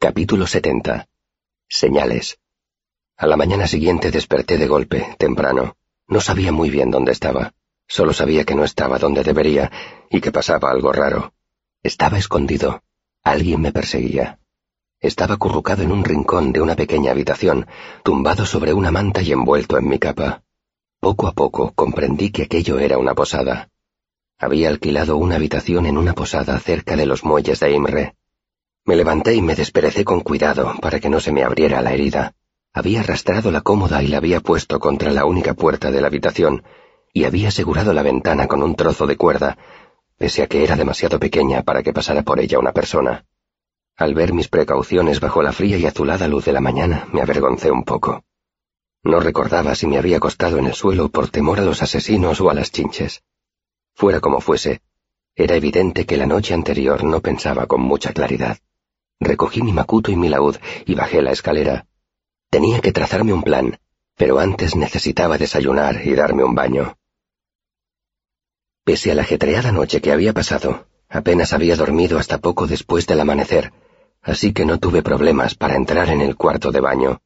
Capítulo 70. Señales. A la mañana siguiente desperté de golpe, temprano. No sabía muy bien dónde estaba. Solo sabía que no estaba donde debería y que pasaba algo raro. Estaba escondido. Alguien me perseguía. Estaba acurrucado en un rincón de una pequeña habitación, tumbado sobre una manta y envuelto en mi capa. Poco a poco comprendí que aquello era una posada. Había alquilado una habitación en una posada cerca de los muelles de Imre. Me levanté y me desperecé con cuidado para que no se me abriera la herida. Había arrastrado la cómoda y la había puesto contra la única puerta de la habitación, y había asegurado la ventana con un trozo de cuerda, pese a que era demasiado pequeña para que pasara por ella una persona. Al ver mis precauciones bajo la fría y azulada luz de la mañana, me avergoncé un poco. No recordaba si me había acostado en el suelo por temor a los asesinos o a las chinches. Fuera como fuese, era evidente que la noche anterior no pensaba con mucha claridad. Recogí mi macuto y mi laúd y bajé la escalera. Tenía que trazarme un plan, pero antes necesitaba desayunar y darme un baño. Pese a la ajetreada noche que había pasado, apenas había dormido hasta poco después del amanecer, así que no tuve problemas para entrar en el cuarto de baño.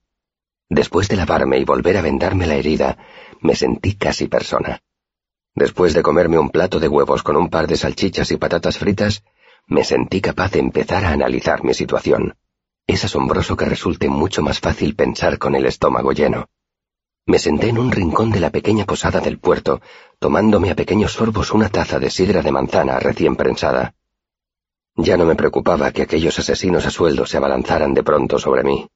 Después de lavarme y volver a vendarme la herida, me sentí casi persona. Después de comerme un plato de huevos con un par de salchichas y patatas fritas, me sentí capaz de empezar a analizar mi situación. Es asombroso que resulte mucho más fácil pensar con el estómago lleno. Me senté en un rincón de la pequeña posada del puerto, tomándome a pequeños sorbos una taza de sidra de manzana recién prensada. Ya no me preocupaba que aquellos asesinos a sueldo se abalanzaran de pronto sobre mí.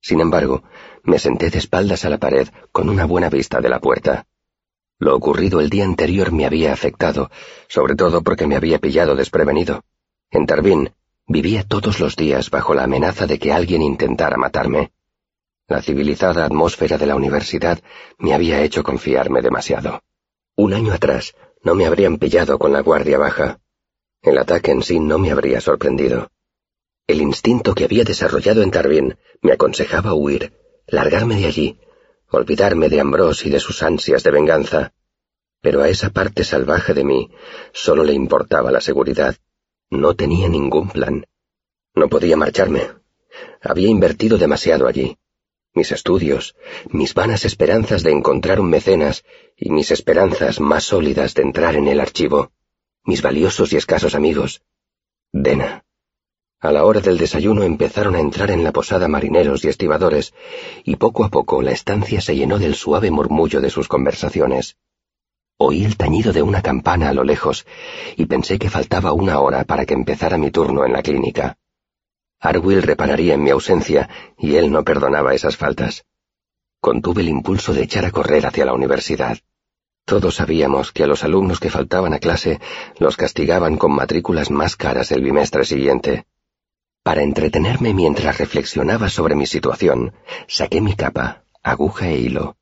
Sin embargo, me senté de espaldas a la pared con una buena vista de la puerta. Lo ocurrido el día anterior me había afectado, sobre todo porque me había pillado desprevenido. En Tarbín vivía todos los días bajo la amenaza de que alguien intentara matarme. La civilizada atmósfera de la universidad me había hecho confiarme demasiado. Un año atrás no me habrían pillado con la guardia baja. El ataque en sí no me habría sorprendido. El instinto que había desarrollado en Tarbín me aconsejaba huir, largarme de allí, olvidarme de Ambrose y de sus ansias de venganza. Pero a esa parte salvaje de mí solo le importaba la seguridad no tenía ningún plan. No podía marcharme. Había invertido demasiado allí. Mis estudios, mis vanas esperanzas de encontrar un mecenas y mis esperanzas más sólidas de entrar en el archivo, mis valiosos y escasos amigos. Dena. A la hora del desayuno empezaron a entrar en la posada marineros y estibadores, y poco a poco la estancia se llenó del suave murmullo de sus conversaciones. Oí el tañido de una campana a lo lejos y pensé que faltaba una hora para que empezara mi turno en la clínica. Arwill repararía en mi ausencia y él no perdonaba esas faltas. Contuve el impulso de echar a correr hacia la universidad. Todos sabíamos que a los alumnos que faltaban a clase los castigaban con matrículas más caras el bimestre siguiente. Para entretenerme mientras reflexionaba sobre mi situación, saqué mi capa, aguja e hilo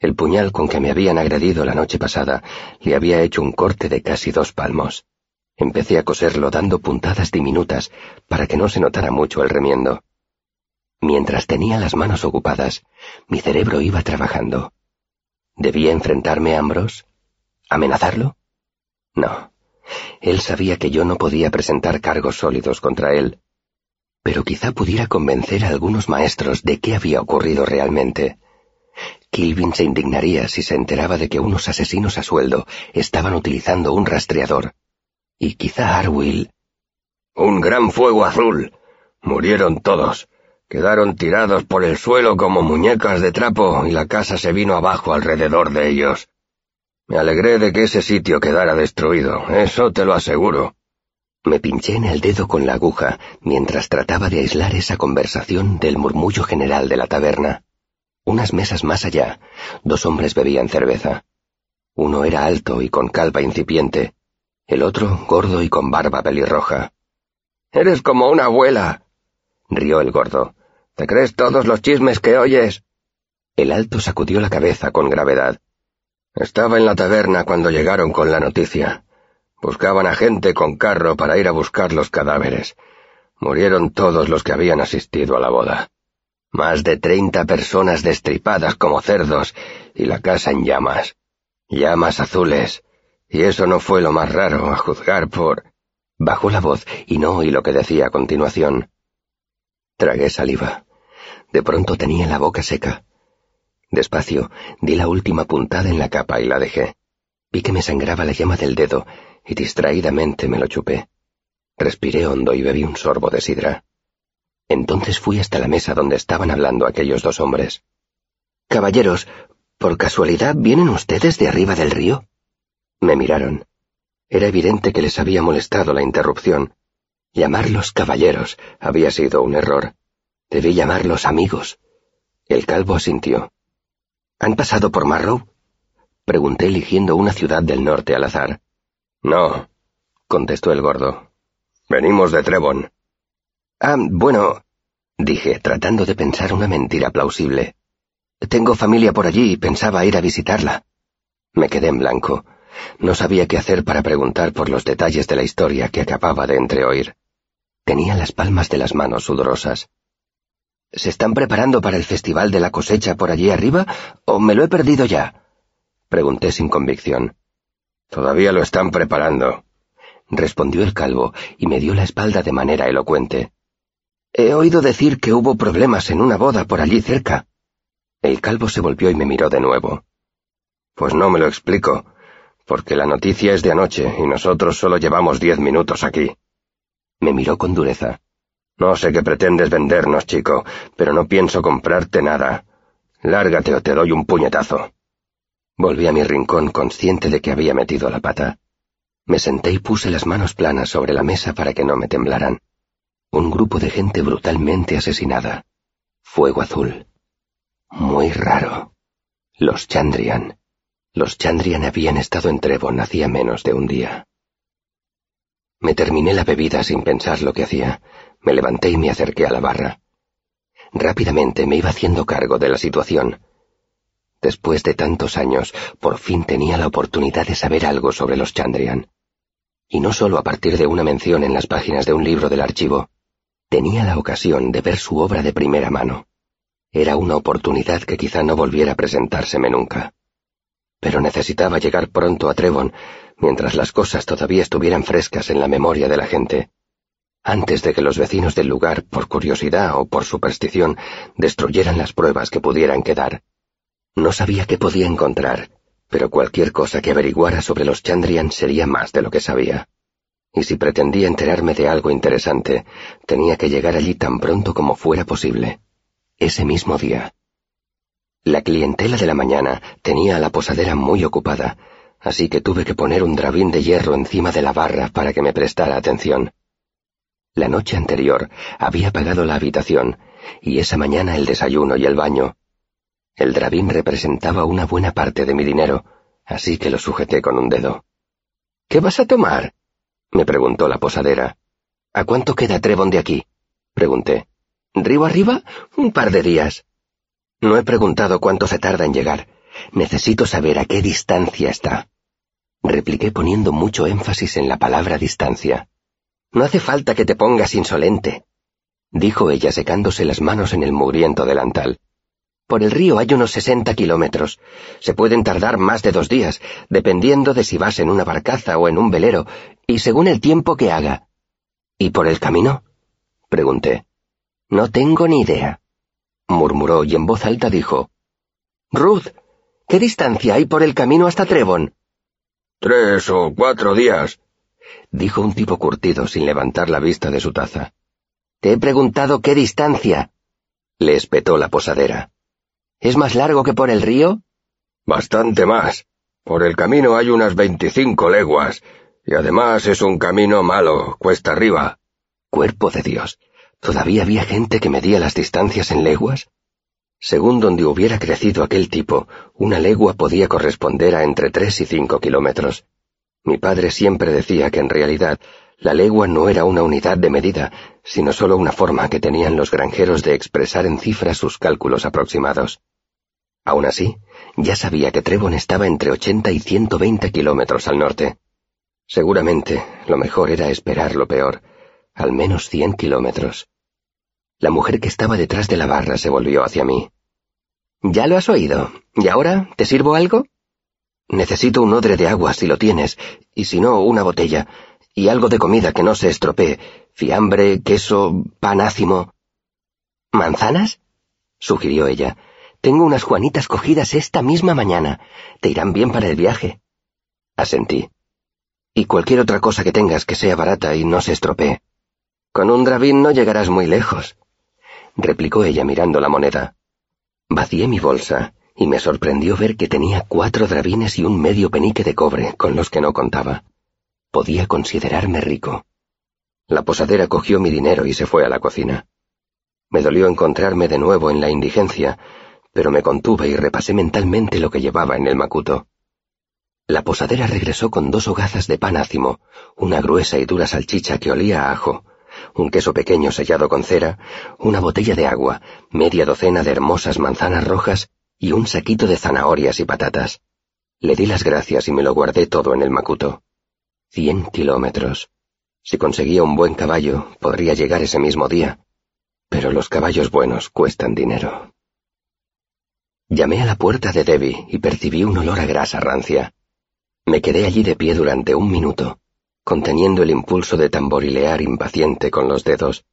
el puñal con que me habían agredido la noche pasada le había hecho un corte de casi dos palmos. Empecé a coserlo dando puntadas diminutas para que no se notara mucho el remiendo. Mientras tenía las manos ocupadas, mi cerebro iba trabajando. ¿Debía enfrentarme a Ambrose? ¿Amenazarlo? No. Él sabía que yo no podía presentar cargos sólidos contra él. Pero quizá pudiera convencer a algunos maestros de qué había ocurrido realmente Kilvin se indignaría si se enteraba de que unos asesinos a sueldo estaban utilizando un rastreador. Y quizá Arwill... Un gran fuego azul. Murieron todos. Quedaron tirados por el suelo como muñecas de trapo y la casa se vino abajo alrededor de ellos. Me alegré de que ese sitio quedara destruido, eso te lo aseguro. Me pinché en el dedo con la aguja mientras trataba de aislar esa conversación del murmullo general de la taberna. Unas mesas más allá, dos hombres bebían cerveza. Uno era alto y con calva incipiente, el otro gordo y con barba pelirroja. Eres como una abuela, rió el gordo. ¿Te crees todos los chismes que oyes? El alto sacudió la cabeza con gravedad. Estaba en la taberna cuando llegaron con la noticia. Buscaban a gente con carro para ir a buscar los cadáveres. Murieron todos los que habían asistido a la boda. Más de treinta personas destripadas como cerdos y la casa en llamas. Llamas azules. Y eso no fue lo más raro, a juzgar por... Bajó la voz y no oí lo que decía a continuación. Tragué saliva. De pronto tenía la boca seca. Despacio, di la última puntada en la capa y la dejé. Vi que me sangraba la llama del dedo y distraídamente me lo chupé. Respiré hondo y bebí un sorbo de sidra. Entonces fui hasta la mesa donde estaban hablando aquellos dos hombres. Caballeros, ¿por casualidad vienen ustedes de arriba del río? Me miraron. Era evidente que les había molestado la interrupción. Llamarlos caballeros había sido un error. Debí llamarlos amigos. El calvo asintió. ¿Han pasado por Marrow? Pregunté eligiendo una ciudad del norte al azar. No, contestó el gordo. Venimos de Trevon. Ah, bueno, dije, tratando de pensar una mentira plausible. Tengo familia por allí y pensaba ir a visitarla. Me quedé en blanco. No sabía qué hacer para preguntar por los detalles de la historia que acababa de entreoír. Tenía las palmas de las manos sudorosas. ¿Se están preparando para el Festival de la cosecha por allí arriba o me lo he perdido ya? Pregunté sin convicción. Todavía lo están preparando, respondió el calvo y me dio la espalda de manera elocuente. He oído decir que hubo problemas en una boda por allí cerca. El calvo se volvió y me miró de nuevo. Pues no me lo explico, porque la noticia es de anoche y nosotros solo llevamos diez minutos aquí. Me miró con dureza. No sé qué pretendes vendernos, chico, pero no pienso comprarte nada. Lárgate o te doy un puñetazo. Volví a mi rincón consciente de que había metido la pata. Me senté y puse las manos planas sobre la mesa para que no me temblaran. Un grupo de gente brutalmente asesinada. Fuego azul. Muy raro. Los Chandrian. Los Chandrian habían estado en Trevon hacía menos de un día. Me terminé la bebida sin pensar lo que hacía. Me levanté y me acerqué a la barra. Rápidamente me iba haciendo cargo de la situación. Después de tantos años, por fin tenía la oportunidad de saber algo sobre los Chandrian. Y no solo a partir de una mención en las páginas de un libro del archivo. Tenía la ocasión de ver su obra de primera mano. Era una oportunidad que quizá no volviera a presentárseme nunca. Pero necesitaba llegar pronto a Trevon, mientras las cosas todavía estuvieran frescas en la memoria de la gente antes de que los vecinos del lugar, por curiosidad o por superstición, destruyeran las pruebas que pudieran quedar. No sabía qué podía encontrar, pero cualquier cosa que averiguara sobre los Chandrian sería más de lo que sabía. Y si pretendía enterarme de algo interesante, tenía que llegar allí tan pronto como fuera posible. Ese mismo día. La clientela de la mañana tenía a la posadera muy ocupada, así que tuve que poner un drabín de hierro encima de la barra para que me prestara atención. La noche anterior había pagado la habitación y esa mañana el desayuno y el baño. El drabín representaba una buena parte de mi dinero, así que lo sujeté con un dedo. ¿Qué vas a tomar? Me preguntó la posadera. ¿A cuánto queda Trevon de aquí? pregunté. ¿Río arriba? Un par de días. No he preguntado cuánto se tarda en llegar. Necesito saber a qué distancia está. Repliqué poniendo mucho énfasis en la palabra distancia. No hace falta que te pongas insolente, dijo ella secándose las manos en el mugriento delantal. Por el río hay unos sesenta kilómetros. Se pueden tardar más de dos días, dependiendo de si vas en una barcaza o en un velero, y según el tiempo que haga. ¿Y por el camino? pregunté. No tengo ni idea, murmuró y en voz alta dijo. Ruth, ¿qué distancia hay por el camino hasta Trevon? Tres o cuatro días, dijo un tipo curtido sin levantar la vista de su taza. Te he preguntado qué distancia. Le espetó la posadera. ¿Es más largo que por el río? Bastante más. Por el camino hay unas veinticinco leguas, y además es un camino malo, cuesta arriba. Cuerpo de Dios. ¿Todavía había gente que medía las distancias en leguas? Según donde hubiera crecido aquel tipo, una legua podía corresponder a entre tres y cinco kilómetros. Mi padre siempre decía que en realidad la legua no era una unidad de medida, sino solo una forma que tenían los granjeros de expresar en cifras sus cálculos aproximados. Aún así, ya sabía que Trevon estaba entre 80 y 120 kilómetros al norte. Seguramente lo mejor era esperar lo peor, al menos 100 kilómetros. La mujer que estaba detrás de la barra se volvió hacia mí. ¿Ya lo has oído? ¿Y ahora te sirvo algo? Necesito un odre de agua si lo tienes, y si no, una botella, y algo de comida que no se estropee, fiambre, queso, pan ácimo. ¿Manzanas? sugirió ella. Tengo unas juanitas cogidas esta misma mañana. Te irán bien para el viaje. Asentí. Y cualquier otra cosa que tengas que sea barata y no se estropee. Con un dravín no llegarás muy lejos, replicó ella mirando la moneda. Vacié mi bolsa y me sorprendió ver que tenía cuatro dravines y un medio penique de cobre con los que no contaba. Podía considerarme rico. La posadera cogió mi dinero y se fue a la cocina. Me dolió encontrarme de nuevo en la indigencia, pero me contuve y repasé mentalmente lo que llevaba en el macuto. La posadera regresó con dos hogazas de pan ácimo, una gruesa y dura salchicha que olía a ajo, un queso pequeño sellado con cera, una botella de agua, media docena de hermosas manzanas rojas y un saquito de zanahorias y patatas. Le di las gracias y me lo guardé todo en el macuto. Cien kilómetros. Si conseguía un buen caballo, podría llegar ese mismo día. Pero los caballos buenos cuestan dinero. Llamé a la puerta de Debbie y percibí un olor a grasa rancia. Me quedé allí de pie durante un minuto, conteniendo el impulso de tamborilear impaciente con los dedos.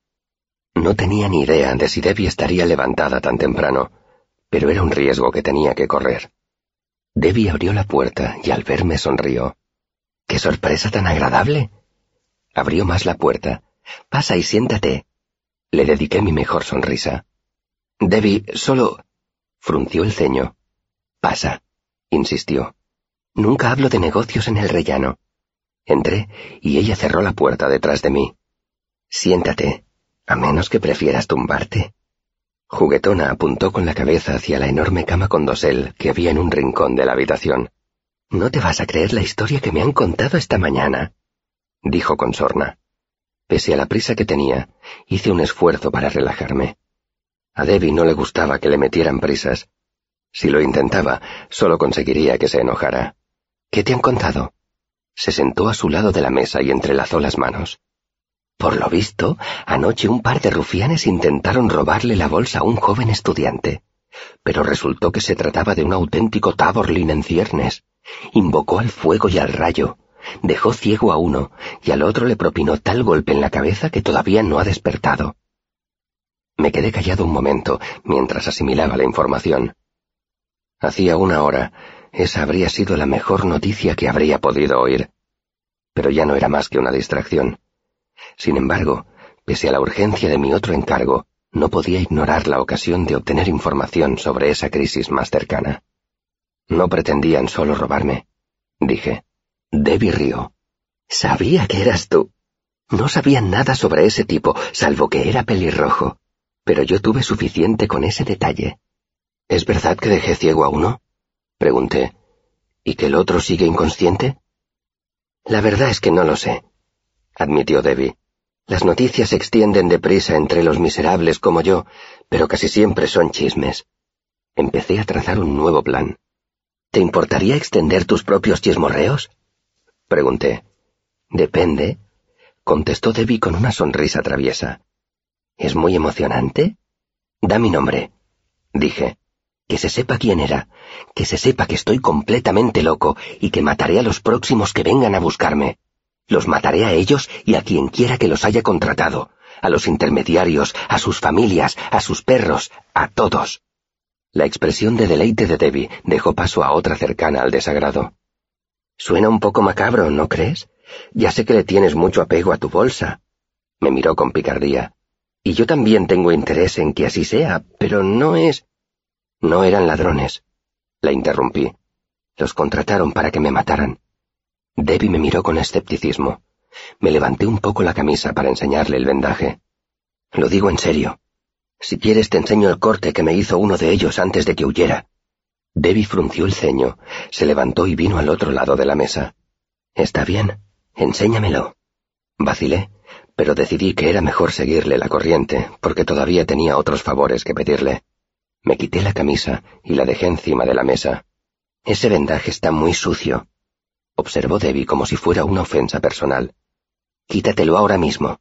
No tenía ni idea de si Debbie estaría levantada tan temprano pero era un riesgo que tenía que correr. Debbie abrió la puerta y al verme sonrió. ¡Qué sorpresa tan agradable! Abrió más la puerta. Pasa y siéntate. Le dediqué mi mejor sonrisa. Debbie, solo... frunció el ceño. Pasa, insistió. Nunca hablo de negocios en el rellano. Entré y ella cerró la puerta detrás de mí. Siéntate, a menos que prefieras tumbarte. Juguetona apuntó con la cabeza hacia la enorme cama con dosel que había en un rincón de la habitación. No te vas a creer la historia que me han contado esta mañana, dijo con sorna. Pese a la prisa que tenía, hice un esfuerzo para relajarme. A Debbie no le gustaba que le metieran prisas. Si lo intentaba, solo conseguiría que se enojara. ¿Qué te han contado? Se sentó a su lado de la mesa y entrelazó las manos. Por lo visto, anoche un par de rufianes intentaron robarle la bolsa a un joven estudiante, pero resultó que se trataba de un auténtico Taborlin en ciernes. Invocó al fuego y al rayo, dejó ciego a uno y al otro le propinó tal golpe en la cabeza que todavía no ha despertado. Me quedé callado un momento mientras asimilaba la información. Hacía una hora, esa habría sido la mejor noticia que habría podido oír. Pero ya no era más que una distracción. Sin embargo, pese a la urgencia de mi otro encargo, no podía ignorar la ocasión de obtener información sobre esa crisis más cercana. No pretendían solo robarme, dije. Debbie rió. Sabía que eras tú. No sabían nada sobre ese tipo, salvo que era pelirrojo, pero yo tuve suficiente con ese detalle. ¿Es verdad que dejé ciego a uno? Pregunté. ¿Y que el otro sigue inconsciente? La verdad es que no lo sé admitió Debbie. Las noticias se extienden deprisa entre los miserables como yo, pero casi siempre son chismes. Empecé a trazar un nuevo plan. ¿Te importaría extender tus propios chismorreos? Pregunté. Depende, contestó Debbie con una sonrisa traviesa. ¿Es muy emocionante? Da mi nombre, dije. Que se sepa quién era, que se sepa que estoy completamente loco y que mataré a los próximos que vengan a buscarme. Los mataré a ellos y a quien quiera que los haya contratado, a los intermediarios, a sus familias, a sus perros, a todos. La expresión de deleite de Debbie dejó paso a otra cercana al desagrado. Suena un poco macabro, ¿no crees? Ya sé que le tienes mucho apego a tu bolsa. Me miró con picardía. Y yo también tengo interés en que así sea, pero no es... No eran ladrones. La interrumpí. Los contrataron para que me mataran. Debbie me miró con escepticismo. Me levanté un poco la camisa para enseñarle el vendaje. Lo digo en serio. Si quieres te enseño el corte que me hizo uno de ellos antes de que huyera. Debbie frunció el ceño, se levantó y vino al otro lado de la mesa. Está bien, enséñamelo. Vacilé, pero decidí que era mejor seguirle la corriente, porque todavía tenía otros favores que pedirle. Me quité la camisa y la dejé encima de la mesa. Ese vendaje está muy sucio, observó Debbie como si fuera una ofensa personal. Quítatelo ahora mismo.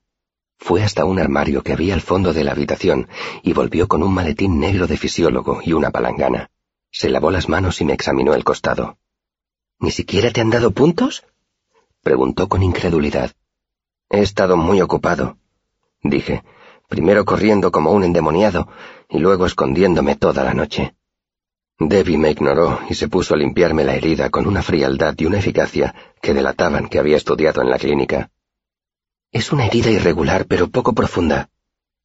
Fue hasta un armario que había al fondo de la habitación y volvió con un maletín negro de fisiólogo y una palangana. Se lavó las manos y me examinó el costado. ¿Ni siquiera te han dado puntos? preguntó con incredulidad. He estado muy ocupado, dije, primero corriendo como un endemoniado y luego escondiéndome toda la noche. Debbie me ignoró y se puso a limpiarme la herida con una frialdad y una eficacia que delataban que había estudiado en la clínica. Es una herida irregular pero poco profunda,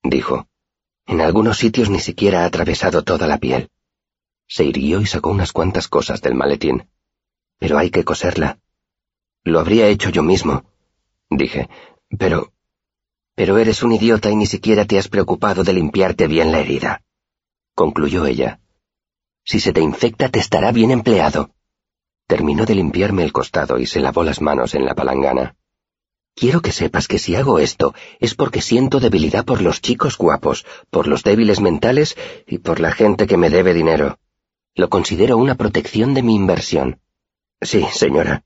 dijo. En algunos sitios ni siquiera ha atravesado toda la piel. Se irguió y sacó unas cuantas cosas del maletín. Pero hay que coserla. Lo habría hecho yo mismo, dije. Pero... Pero eres un idiota y ni siquiera te has preocupado de limpiarte bien la herida, concluyó ella. Si se te infecta te estará bien empleado. Terminó de limpiarme el costado y se lavó las manos en la palangana. Quiero que sepas que si hago esto es porque siento debilidad por los chicos guapos, por los débiles mentales y por la gente que me debe dinero. Lo considero una protección de mi inversión. Sí, señora.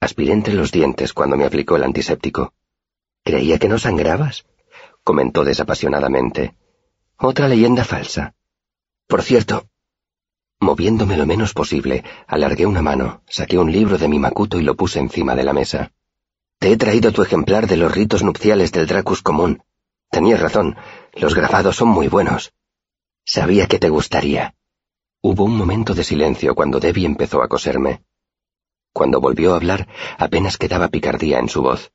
Aspiré entre los dientes cuando me aplicó el antiséptico. Creía que no sangrabas, comentó desapasionadamente. Otra leyenda falsa. Por cierto, Moviéndome lo menos posible, alargué una mano, saqué un libro de mi macuto y lo puse encima de la mesa. Te he traído tu ejemplar de los ritos nupciales del Dracus común. Tenías razón, los grabados son muy buenos. Sabía que te gustaría. Hubo un momento de silencio cuando Debbie empezó a coserme. Cuando volvió a hablar, apenas quedaba picardía en su voz.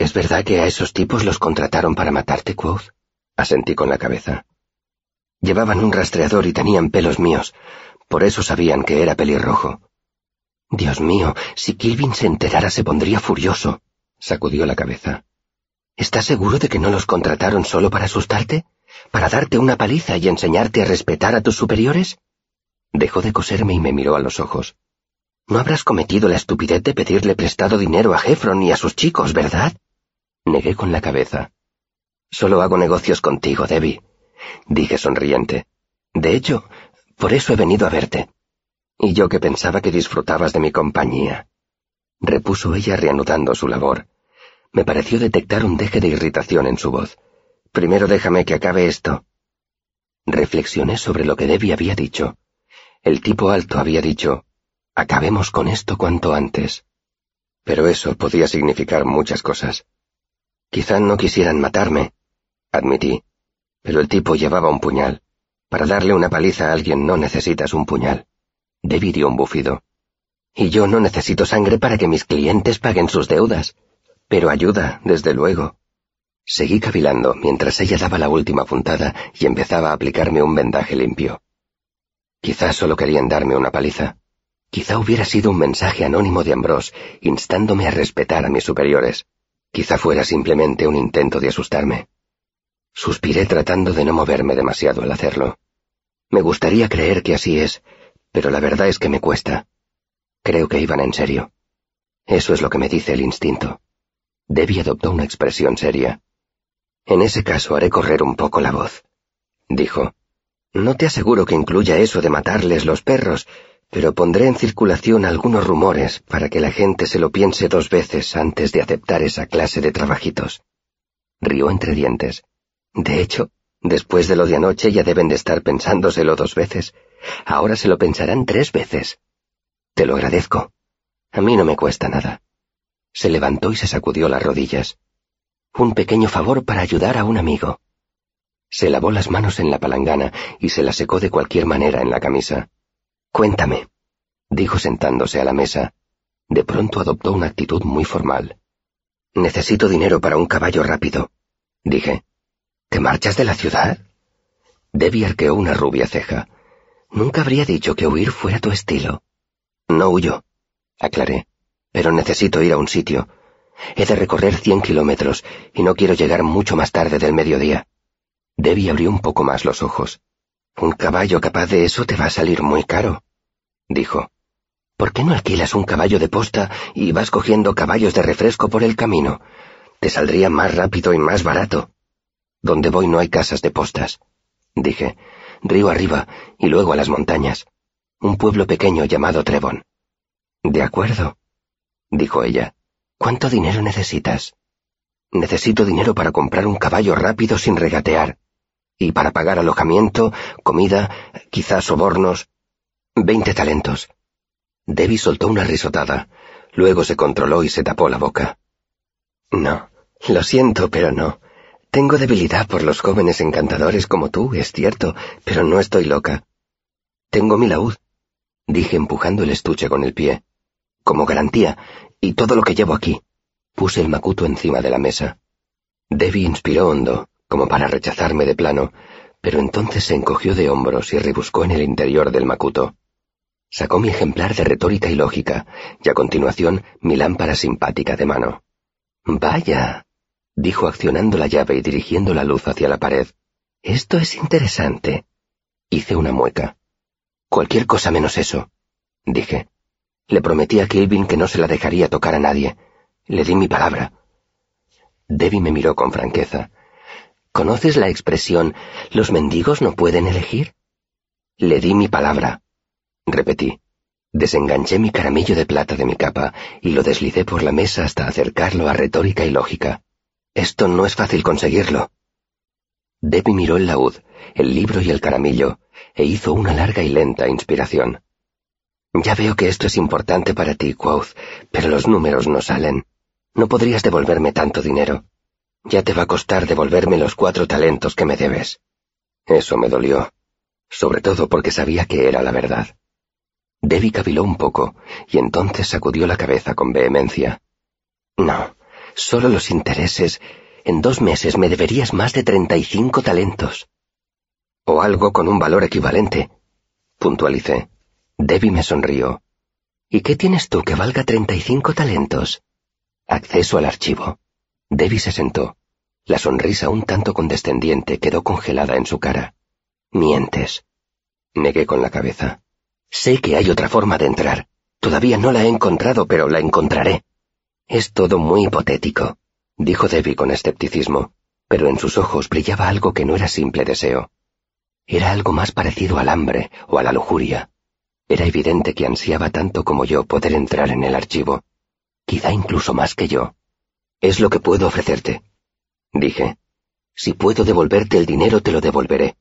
¿Es verdad que a esos tipos los contrataron para matarte, Quoth? Asentí con la cabeza. Llevaban un rastreador y tenían pelos míos, por eso sabían que era pelirrojo. Dios mío, si Kilvin se enterara se pondría furioso, sacudió la cabeza. ¿Estás seguro de que no los contrataron solo para asustarte? ¿Para darte una paliza y enseñarte a respetar a tus superiores? Dejó de coserme y me miró a los ojos. No habrás cometido la estupidez de pedirle prestado dinero a Jeffron y a sus chicos, ¿verdad? Negué con la cabeza. Solo hago negocios contigo, Debbie dije sonriente. De hecho, por eso he venido a verte. Y yo que pensaba que disfrutabas de mi compañía. Repuso ella reanudando su labor. Me pareció detectar un deje de irritación en su voz. Primero déjame que acabe esto. Reflexioné sobre lo que Debbie había dicho. El tipo alto había dicho, acabemos con esto cuanto antes. Pero eso podía significar muchas cosas. Quizá no quisieran matarme, admití, pero el tipo llevaba un puñal. Para darle una paliza a alguien no necesitas un puñal. Debbie dio un bufido. Y yo no necesito sangre para que mis clientes paguen sus deudas. Pero ayuda, desde luego. Seguí cavilando mientras ella daba la última puntada y empezaba a aplicarme un vendaje limpio. Quizás solo querían darme una paliza. Quizá hubiera sido un mensaje anónimo de Ambrose instándome a respetar a mis superiores. Quizá fuera simplemente un intento de asustarme. Suspiré tratando de no moverme demasiado al hacerlo. Me gustaría creer que así es, pero la verdad es que me cuesta. Creo que iban en serio. Eso es lo que me dice el instinto. Debbie adoptó una expresión seria. En ese caso haré correr un poco la voz, dijo. No te aseguro que incluya eso de matarles los perros, pero pondré en circulación algunos rumores para que la gente se lo piense dos veces antes de aceptar esa clase de trabajitos. Rió entre dientes. De hecho, después de lo de anoche ya deben de estar pensándoselo dos veces. Ahora se lo pensarán tres veces. Te lo agradezco. A mí no me cuesta nada. Se levantó y se sacudió las rodillas. Un pequeño favor para ayudar a un amigo. Se lavó las manos en la palangana y se la secó de cualquier manera en la camisa. Cuéntame, dijo sentándose a la mesa. De pronto adoptó una actitud muy formal. Necesito dinero para un caballo rápido, dije. ¿Te marchas de la ciudad? Debbie arqueó una rubia ceja. Nunca habría dicho que huir fuera tu estilo. No huyo, aclaré, pero necesito ir a un sitio. He de recorrer cien kilómetros y no quiero llegar mucho más tarde del mediodía. Debbie abrió un poco más los ojos. Un caballo capaz de eso te va a salir muy caro, dijo. ¿Por qué no alquilas un caballo de posta y vas cogiendo caballos de refresco por el camino? Te saldría más rápido y más barato. Donde voy no hay casas de postas, dije. Río arriba y luego a las montañas. Un pueblo pequeño llamado Trevon. De acuerdo, dijo ella. ¿Cuánto dinero necesitas? Necesito dinero para comprar un caballo rápido sin regatear. Y para pagar alojamiento, comida, quizás sobornos. Veinte talentos. Debbie soltó una risotada. Luego se controló y se tapó la boca. No, lo siento, pero no. Tengo debilidad por los jóvenes encantadores como tú, es cierto, pero no estoy loca. Tengo mi laúd, dije empujando el estuche con el pie. Como garantía, y todo lo que llevo aquí. Puse el macuto encima de la mesa. Debbie inspiró hondo, como para rechazarme de plano, pero entonces se encogió de hombros y rebuscó en el interior del macuto. Sacó mi ejemplar de retórica y lógica, y a continuación mi lámpara simpática de mano. Vaya, dijo accionando la llave y dirigiendo la luz hacia la pared. Esto es interesante. Hice una mueca. Cualquier cosa menos eso, dije. Le prometí a Kilvin que no se la dejaría tocar a nadie. Le di mi palabra. Debbie me miró con franqueza. ¿Conoces la expresión los mendigos no pueden elegir? Le di mi palabra. Repetí. Desenganché mi caramillo de plata de mi capa y lo deslicé por la mesa hasta acercarlo a retórica y lógica. Esto no es fácil conseguirlo. Debbie miró el laúd, el libro y el caramillo, e hizo una larga y lenta inspiración. Ya veo que esto es importante para ti, Quoth, pero los números no salen. No podrías devolverme tanto dinero. Ya te va a costar devolverme los cuatro talentos que me debes. Eso me dolió, sobre todo porque sabía que era la verdad. Debbie caviló un poco y entonces sacudió la cabeza con vehemencia. No, solo los intereses. En dos meses me deberías más de treinta y cinco talentos. O algo con un valor equivalente, puntualicé. Debbie me sonrió. ¿Y qué tienes tú que valga treinta y cinco talentos? Acceso al archivo. Debbie se sentó. La sonrisa un tanto condescendiente quedó congelada en su cara. Mientes. Negué con la cabeza. Sé que hay otra forma de entrar. Todavía no la he encontrado, pero la encontraré. Es todo muy hipotético, dijo Debbie con escepticismo, pero en sus ojos brillaba algo que no era simple deseo. Era algo más parecido al hambre o a la lujuria. Era evidente que ansiaba tanto como yo poder entrar en el archivo. Quizá incluso más que yo. Es lo que puedo ofrecerte. Dije. Si puedo devolverte el dinero, te lo devolveré.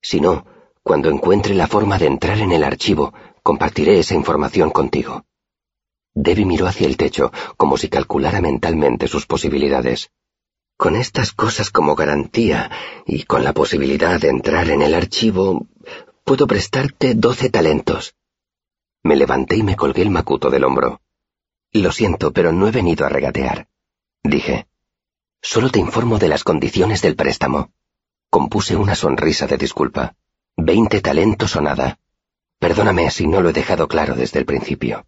Si no, cuando encuentre la forma de entrar en el archivo, compartiré esa información contigo. Debbie miró hacia el techo, como si calculara mentalmente sus posibilidades. Con estas cosas como garantía y con la posibilidad de entrar en el archivo, puedo prestarte doce talentos. Me levanté y me colgué el macuto del hombro. Lo siento, pero no he venido a regatear. Dije. Solo te informo de las condiciones del préstamo. Compuse una sonrisa de disculpa. Veinte talentos o nada. Perdóname si no lo he dejado claro desde el principio.